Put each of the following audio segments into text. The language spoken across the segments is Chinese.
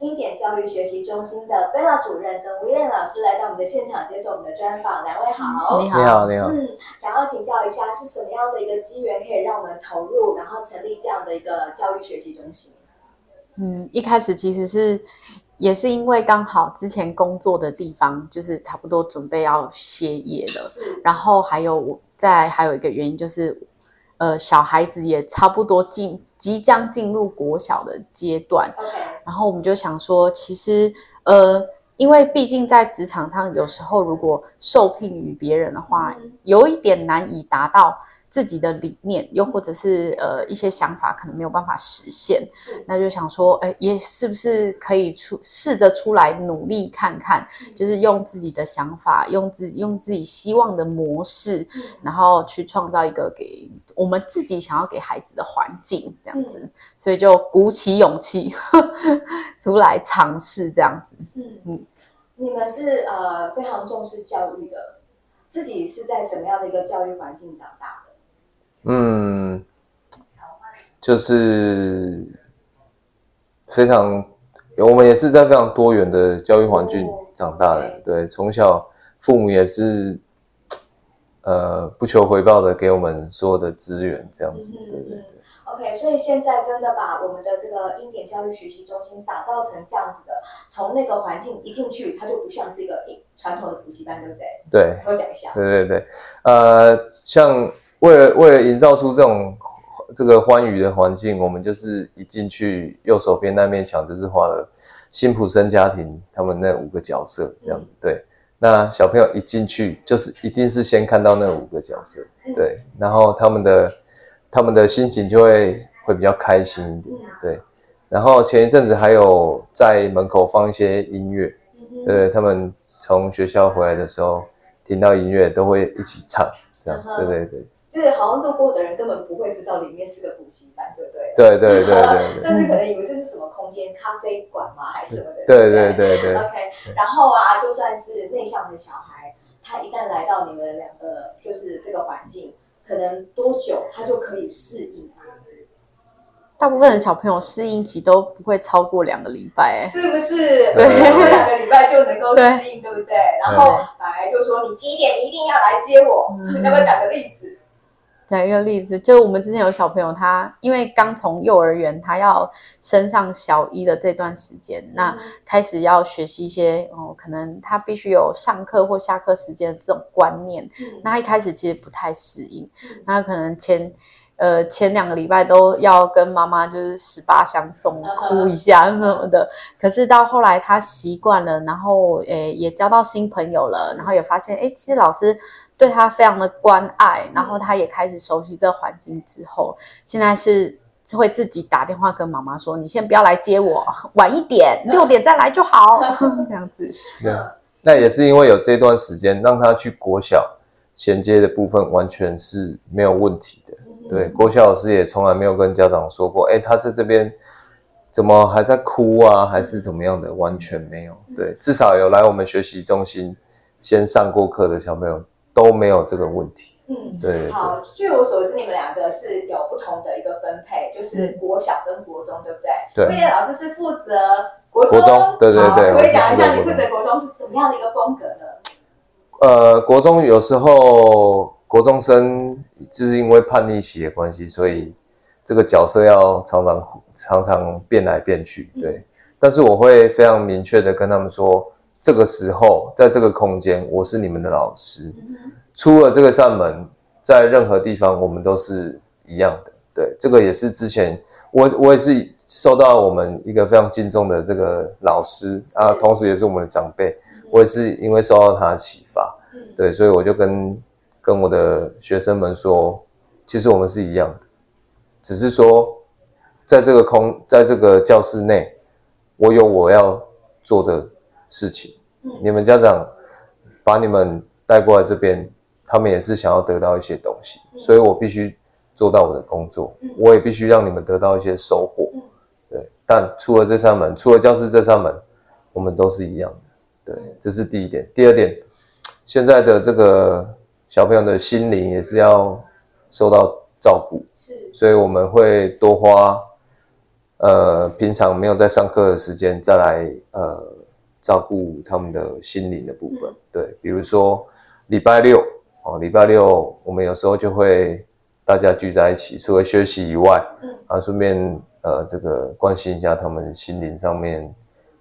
英典教育学习中心的贝拉主任跟威廉老师来到我们的现场接受我们的专访，两位好。你好，你好，你好。嗯，想要请教一下，是什么样的一个机缘可以让我们投入，然后成立这样的一个教育学习中心？嗯，一开始其实是也是因为刚好之前工作的地方就是差不多准备要歇业了，是。然后还有我再还有一个原因就是。呃，小孩子也差不多进即将进入国小的阶段，Okay. 然后我们就想说，其实呃，因为毕竟在职场上，有时候如果受聘于别人的话，嗯、有一点难以达到。自己的理念，又或者是呃一些想法，可能没有办法实现，那就想说，哎，也是不是可以出试着出来努力看看，嗯、就是用自己的想法，用自己用自己希望的模式，嗯、然后去创造一个给我们自己想要给孩子的环境，这样子，嗯、所以就鼓起勇气 出来尝试这样子。嗯嗯，你们是呃非常重视教育的，自己是在什么样的一个教育环境长大？的？嗯，就是非常，我们也是在非常多元的教育环境长大的，哦、对，从小父母也是，呃，不求回报的给我们所有的资源，这样子，嗯、对对对。OK，所以现在真的把我们的这个英典教育学习中心打造成这样子的，从那个环境一进去，它就不像是一个传统的补习班，对不对？对。我讲一下。对对对，呃，像。为了为了营造出这种这个欢愉的环境，我们就是一进去，右手边那面墙就是画了辛普森家庭他们那五个角色这样子。对，那小朋友一进去就是一定是先看到那五个角色，对，然后他们的他们的心情就会会比较开心一点，对。然后前一阵子还有在门口放一些音乐，对，他们从学校回来的时候听到音乐都会一起唱，这样，对对对。就是好像路过的人根本不会知道里面是个补习班，对不对？对对对 对，甚至可能以为这是什么空间，咖啡馆吗？还是什么的？对对对对。OK，然后啊，就算是内向的小孩，他一旦来到你们两个就是这个环境，可能多久他就可以适应啊？大部分的小朋友适应期都不会超过两个礼拜，哎，是不是？对，两个礼拜就能够适应，对不对？然后来就说你几点一定要来接我，要不要讲个例子？讲一个例子，就我们之前有小朋友，他因为刚从幼儿园，他要升上小一的这段时间，嗯、那开始要学习一些哦，可能他必须有上课或下课时间的这种观念，嗯、那他一开始其实不太适应，嗯、那可能前呃前两个礼拜都要跟妈妈就是十八相送，哭一下什么的，嗯、可是到后来他习惯了，然后诶也交到新朋友了，然后也发现诶其实老师。对他非常的关爱，然后他也开始熟悉这个环境之后，现在是会自己打电话跟妈妈说：“你先不要来接我，晚一点，六点再来就好。”这样子。对，那也是因为有这段时间，让他去国小衔接的部分完全是没有问题的。对，国小老师也从来没有跟家长说过：“哎，他在这边怎么还在哭啊？还是怎么样的？”完全没有。对，至少有来我们学习中心先上过课的小朋友。都没有这个问题。嗯，对。好，据我所知，你们两个是有不同的一个分配，就是国小跟国中，对不对？对。威廉老师是负责国中。国中，对对对。可以讲一下你负责国中是怎么样的一个风格呢？呃，国中有时候国中生就是因为叛逆期的关系，所以这个角色要常常常常变来变去，对。嗯、但是我会非常明确的跟他们说。这个时候，在这个空间，我是你们的老师。出了这个扇门，在任何地方，我们都是一样的。对，这个也是之前我我也是受到我们一个非常敬重的这个老师啊，同时也是我们的长辈。我也是因为受到他的启发，对，所以我就跟跟我的学生们说，其实我们是一样的，只是说在这个空，在这个教室内，我有我要做的。事情，你们家长把你们带过来这边，他们也是想要得到一些东西，所以我必须做到我的工作，我也必须让你们得到一些收获。对，但出了这扇门，出了教室这扇门，我们都是一样的。对，这是第一点。第二点，现在的这个小朋友的心灵也是要受到照顾，是，所以我们会多花，呃，平常没有在上课的时间再来，呃，照顾他们的心灵的部分。对，比如说礼拜六，哦，礼拜六我们有时候就会大家聚在一起，除了学习以外，嗯，啊，顺便。呃，这个关心一下他们心灵上面，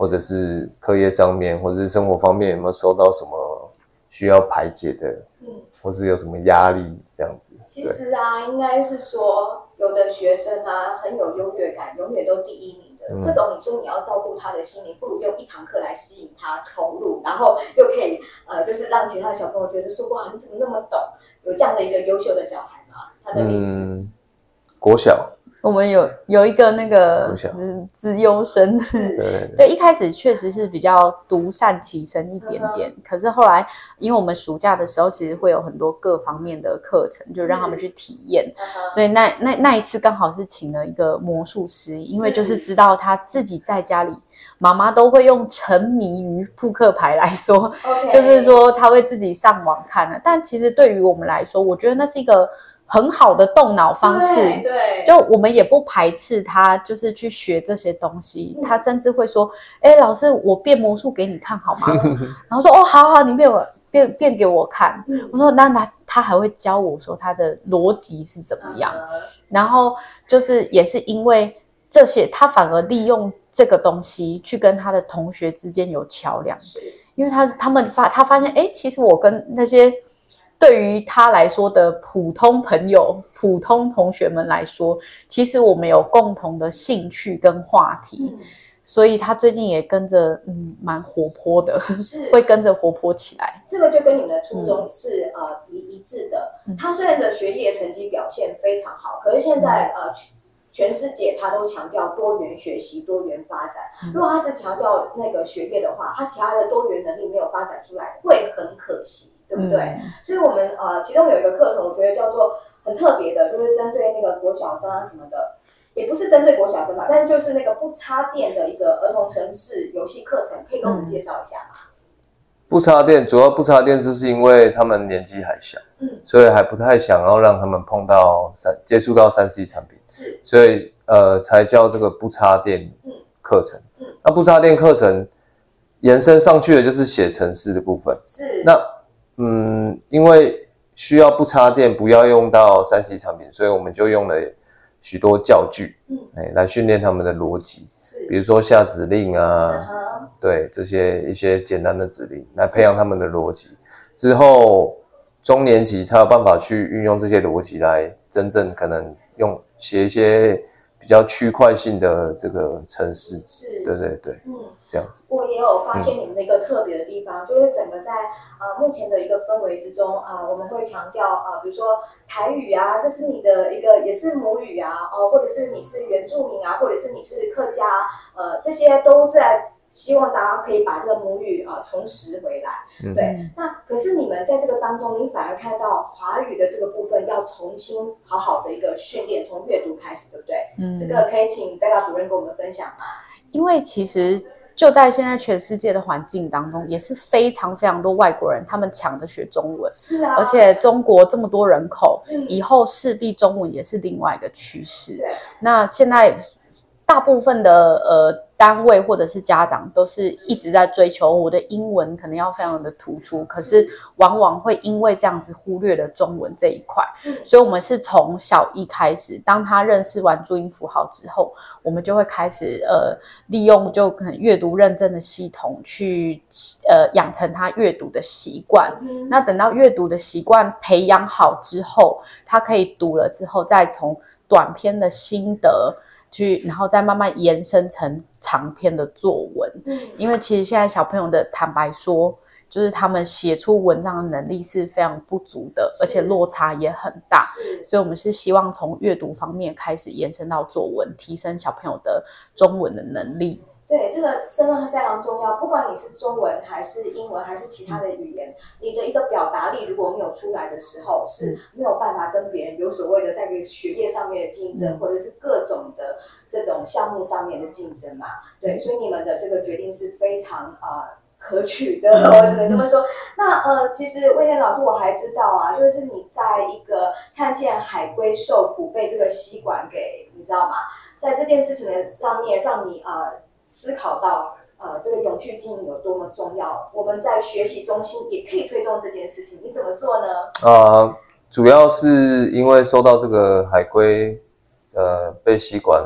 或者是课业上面，或者是生活方面有没有受到什么需要排解的，嗯，或是有什么压力这样子。其实啊，应该是说，有的学生啊很有优越感，永远都第一名的。嗯、这种你说你要照顾他的心灵，不如用一堂课来吸引他投入，然后又可以呃，就是让其他的小朋友觉得说哇，你怎么那么懂？有这样的一个优秀的小孩吗？他的嗯，国小。我们有有一个那个就是资优生，对对，对，一开始确实是比较独善其身一点点，可是后来因为我们暑假的时候其实会有很多各方面的课程，就让他们去体验，所以那那那一次刚好是请了一个魔术师，因为就是知道他自己在家里，妈妈都会用沉迷于扑克牌来说，就是说他会自己上网看的，但其实对于我们来说，我觉得那是一个。很好的动脑方式，对，对，就我们也不排斥他，就是去学这些东西。嗯、他甚至会说：“哎，老师，我变魔术给你看好吗？” 然后说：“哦，好好，你变我变变给我看。嗯”我说：“那那他还会教我说他的逻辑是怎么样。嗯”然后就是也是因为这些，他反而利用这个东西去跟他的同学之间有桥梁，因为他他们发他发现，哎，其实我跟那些。对于他来说的普通朋友、普通同学们来说，其实我们有共同的兴趣跟话题，嗯、所以他最近也跟着，嗯，蛮活泼的，是 会跟着活泼起来。这个就跟你们的初衷是、嗯、呃一一致的。他虽然的学业成绩表现非常好，可是现在、嗯、呃全世界他都强调多元学习、多元发展。嗯、如果他只强调那个学业的话，他其他的多元能力没有发展出来，会很可惜。对不对？嗯、所以，我们呃，其中有一个课程，我觉得叫做很特别的，就是针对那个国小生啊什么的，也不是针对国小生吧，但就是那个不插电的一个儿童程式游戏课程，可以跟我们介绍一下吗？不插电，主要不插电，就是因为他们年纪还小，嗯，所以还不太想要让他们碰到三接触到三 C 产品，是，所以呃，才叫这个不插电课程。嗯，嗯，那不插电课程延伸上去的就是写程式的部分，是，那。嗯，因为需要不插电，不要用到三 C 产品，所以我们就用了许多教具，嗯，哎，来训练他们的逻辑，是，比如说下指令啊，嗯、对，这些一些简单的指令，来培养他们的逻辑，之后中年级才有办法去运用这些逻辑来真正可能用写一些。比较区块性的这个城市，是，对对对，嗯，这样子。我也有发现你们的一个特别的地方，嗯、就是整个在呃目前的一个氛围之中啊、呃，我们会强调啊、呃，比如说台语啊，这是你的一个也是母语啊，哦、呃，或者是你是原住民啊，或者是你是客家，呃，这些都在。希望大家可以把这个母语啊重拾回来，嗯、对。那可是你们在这个当中，你反而看到华语的这个部分要重新好好的一个训练，从阅读开始，对不对？嗯。这个可以请贝拉主任跟我们分享吗？因为其实就在现在全世界的环境当中，也是非常非常多外国人，他们抢着学中文。是啊。而且中国这么多人口，嗯、以后势必中文也是另外一个趋势。那现在大部分的呃。单位或者是家长都是一直在追求我的英文可能要非常的突出，可是往往会因为这样子忽略了中文这一块，所以我们是从小一开始，当他认识完注音符号之后，我们就会开始呃利用就可能阅读认证的系统去呃养成他阅读的习惯。那等到阅读的习惯培养好之后，他可以读了之后，再从短篇的心得。去，然后再慢慢延伸成长篇的作文。嗯，因为其实现在小朋友的坦白说，就是他们写出文章的能力是非常不足的，而且落差也很大。是，所以我们是希望从阅读方面开始延伸到作文，提升小朋友的中文的能力。对，这个真的非常重要。不管你是中文还是英文还是其他的语言，你的一个表达力如果没有出来的时候，是没有办法跟别人有所谓的在这个学业上面的竞争，或者是各种的这种项目上面的竞争嘛。对，所以你们的这个决定是非常啊、呃、可取的，我只能这么说。那呃，其实威廉老师我还知道啊，就是你在一个看见海龟受苦被这个吸管给，你知道吗？在这件事情的上面，让你呃。思考到呃这个永续经营有多么重要，我们在学习中心也可以推动这件事情，你怎么做呢？呃，主要是因为收到这个海龟呃被吸管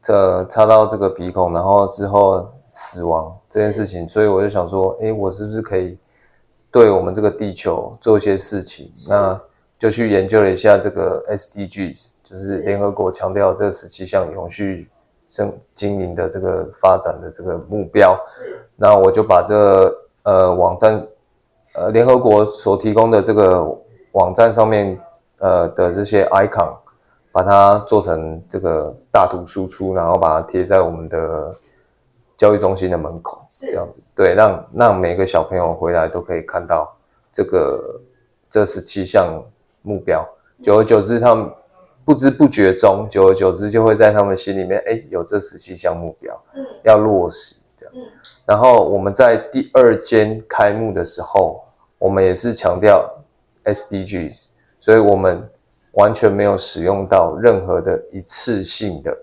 这插到这个鼻孔，然后之后死亡这件事情，所以我就想说，哎，我是不是可以对我们这个地球做一些事情？那就去研究了一下这个 SDGs，就是联合国强调这十七项永续。生经营的这个发展的这个目标，是，那我就把这呃网站，呃联合国所提供的这个网站上面呃的这些 icon，把它做成这个大图输出，然后把它贴在我们的教育中心的门口，是。这样子，对，让让每个小朋友回来都可以看到这个这十七项目标，久而久之他们。不知不觉中，久而久之就会在他们心里面，哎，有这十七项目标，嗯，要落实这样。嗯，然后我们在第二间开幕的时候，我们也是强调 SDGs，所以我们完全没有使用到任何的一次性的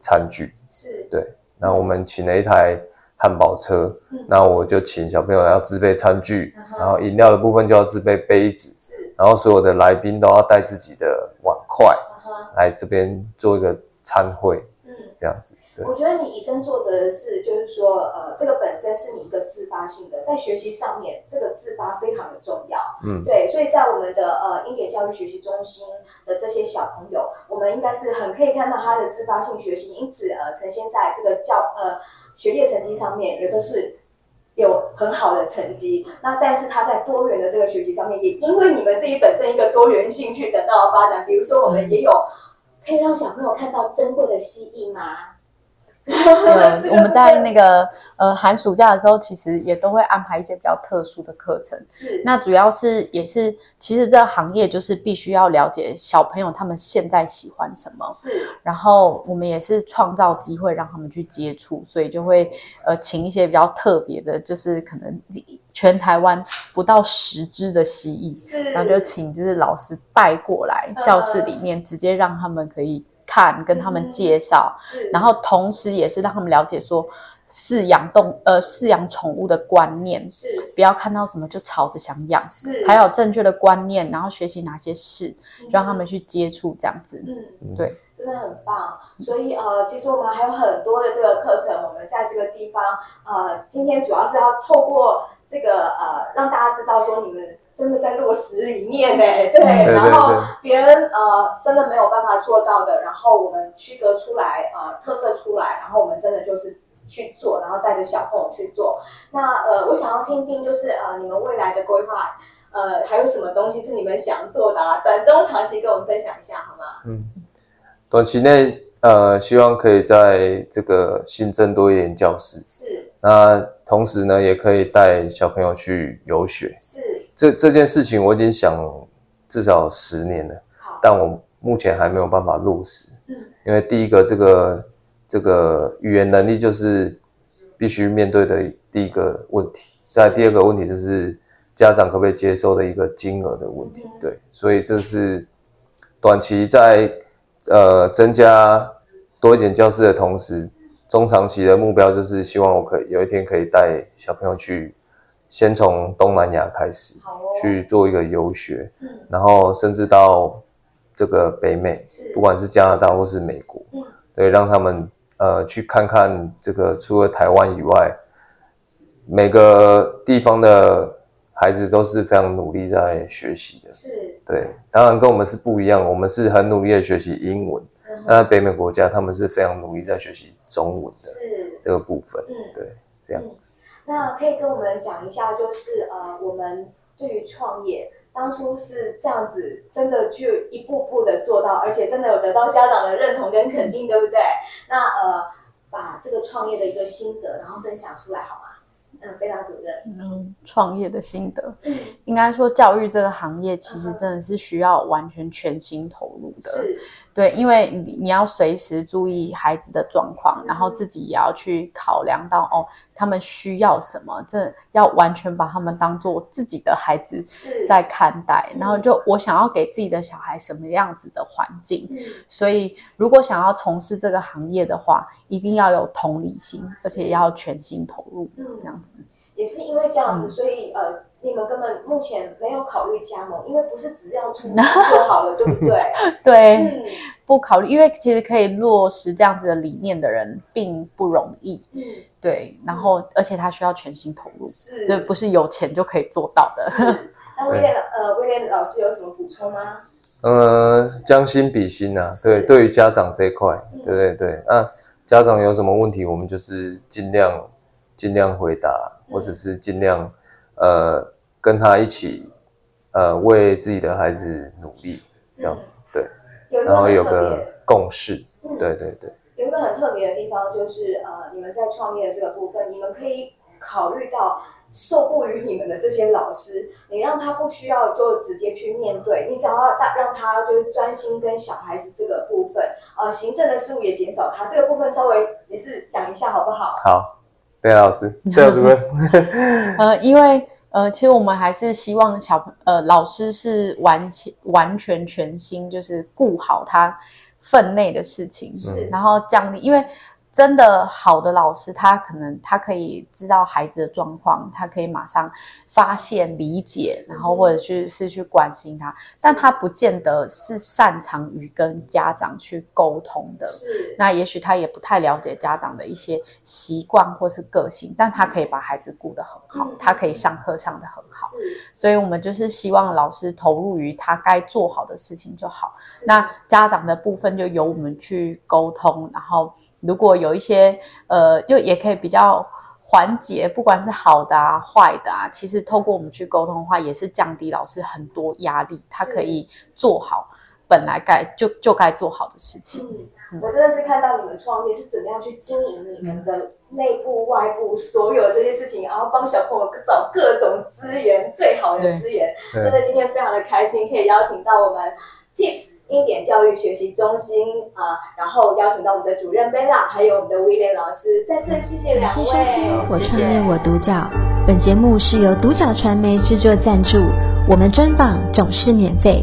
餐具。是，对。那我们请了一台汉堡车，那、嗯、我就请小朋友要自备餐具，嗯、然后饮料的部分就要自备杯子，是，然后所有的来宾都要带自己的碗筷。来这边做一个参会，嗯，这样子。我觉得你以身作则的是，就是说，呃，这个本身是你一个自发性的，在学习上面，这个自发非常的重要，嗯，对，所以在我们的呃英典教育学习中心的这些小朋友，我们应该是很可以看到他的自发性学习，因此呃呈现在这个教呃学业成绩上面也都是有很好的成绩。那但是他在多元的这个学习上面，也因为你们自己本身一个多元兴趣得到了发展，比如说我们也有。可以让小朋友看到珍贵的蜥蜴吗？对，我们在那个呃寒暑假的时候，其实也都会安排一些比较特殊的课程。是，那主要是也是，其实这个行业就是必须要了解小朋友他们现在喜欢什么。是，然后我们也是创造机会让他们去接触，所以就会呃请一些比较特别的，就是可能全台湾不到十只的蜥蜴，是，然后就请就是老师带过来教室里面，直接让他们可以。看，跟他们介绍，然后同时也是让他们了解说饲养动呃饲养宠物的观念，是，不要看到什么就吵着想养，是，还有正确的观念，然后学习哪些事，就让他们去接触这样子，嗯，对，真的很棒。所以呃，其实我们还有很多的这个课程，我们在这个地方呃，今天主要是要透过这个呃，让大家知道说你们。真的在落实里面呢，对，然后别人呃真的没有办法做到的，然后我们区隔出来，呃特色出来，然后我们真的就是去做，然后带着小朋友去做。那呃我想要听听就是呃你们未来的规划，呃还有什么东西是你们想做的啊？短中长期跟我们分享一下好吗？嗯，短期内呃希望可以在这个新增多一点教室，是，那同时呢也可以带小朋友去游学，是。这这件事情我已经想至少十年了，但我目前还没有办法落实。嗯，因为第一个这个这个语言能力就是必须面对的第一个问题，再第二个问题就是家长可不可以接受的一个金额的问题。对，所以这是短期在呃增加多一点教室的同时，中长期的目标就是希望我可以有一天可以带小朋友去。先从东南亚开始，去做一个游学，嗯，然后甚至到这个北美，不管是加拿大或是美国，嗯，对，让他们呃去看看这个除了台湾以外，每个地方的孩子都是非常努力在学习的，是，对，当然跟我们是不一样，我们是很努力的学习英文，那北美国家他们是非常努力在学习中文的，是这个部分，嗯，对，这样子。那可以跟我们讲一下，就是呃，我们对于创业当初是这样子，真的就一步步的做到，而且真的有得到家长的认同跟肯定，对不对？那呃把这个创业的一个心得，然后分享出来好吗？嗯，贝拉主任。嗯，创业的心得，嗯，应该说教育这个行业其实真的是需要完全全心投入的。是。对，因为你你要随时注意孩子的状况，嗯、然后自己也要去考量到哦，他们需要什么，这要完全把他们当做自己的孩子在看待。然后就我想要给自己的小孩什么样子的环境，嗯、所以如果想要从事这个行业的话，一定要有同理心，而且要全心投入，嗯、这样子。也是因为这样子，嗯、所以呃，你们根本目前没有考虑加盟，因为不是只要出 资就好了，对不对？对，嗯、不考虑，因为其实可以落实这样子的理念的人并不容易。嗯，对，然后、嗯、而且他需要全心投入，是，所以不是有钱就可以做到的。那威廉呃，威廉老师有什么补充吗？呃，将心比心啊，对，是对于家长这一块，对对对，那、啊、家长有什么问题，我们就是尽量尽量回答。或者是尽量，呃，跟他一起，呃，为自己的孩子努力，这样子，对。然后有个共识，对对对。有一个很特别的地方就是，呃，你们在创业的这个部分，你们可以考虑到受雇于你们的这些老师，你让他不需要就直接去面对，你只要让让他就是专心跟小孩子这个部分，呃，行政的事务也减少他这个部分，稍微也是讲一下好不好？好。贝拉老师，贝老师，呃，因为呃，其实我们还是希望小朋呃老师是完全完全全心，就是顾好他分内的事情，是然后降低，因为。真的好的老师，他可能他可以知道孩子的状况，他可以马上发现、理解，然后或者去是去关心他，但他不见得是擅长于跟家长去沟通的。是，那也许他也不太了解家长的一些习惯或是个性，但他可以把孩子顾得很好，他可以上课上得很好。是，所以我们就是希望老师投入于他该做好的事情就好。那家长的部分就由我们去沟通，然后。如果有一些呃，就也可以比较缓解，不管是好的啊、坏的啊，其实透过我们去沟通的话，也是降低老师很多压力，他可以做好本来该就就该做好的事情。嗯，嗯，我真的是看到你们创业是怎么样去经营你们的内部、外部所有这些事情，然后帮小朋友找各种资源，最好的资源。真的今天非常的开心，可以邀请到我们 Tips。英典教育学习中心啊、呃，然后邀请到我们的主任贝拉，还有我们的威廉老师，再次谢谢两位。我创业我独角，本节目是由独角传媒制作赞助，我们专访总是免费。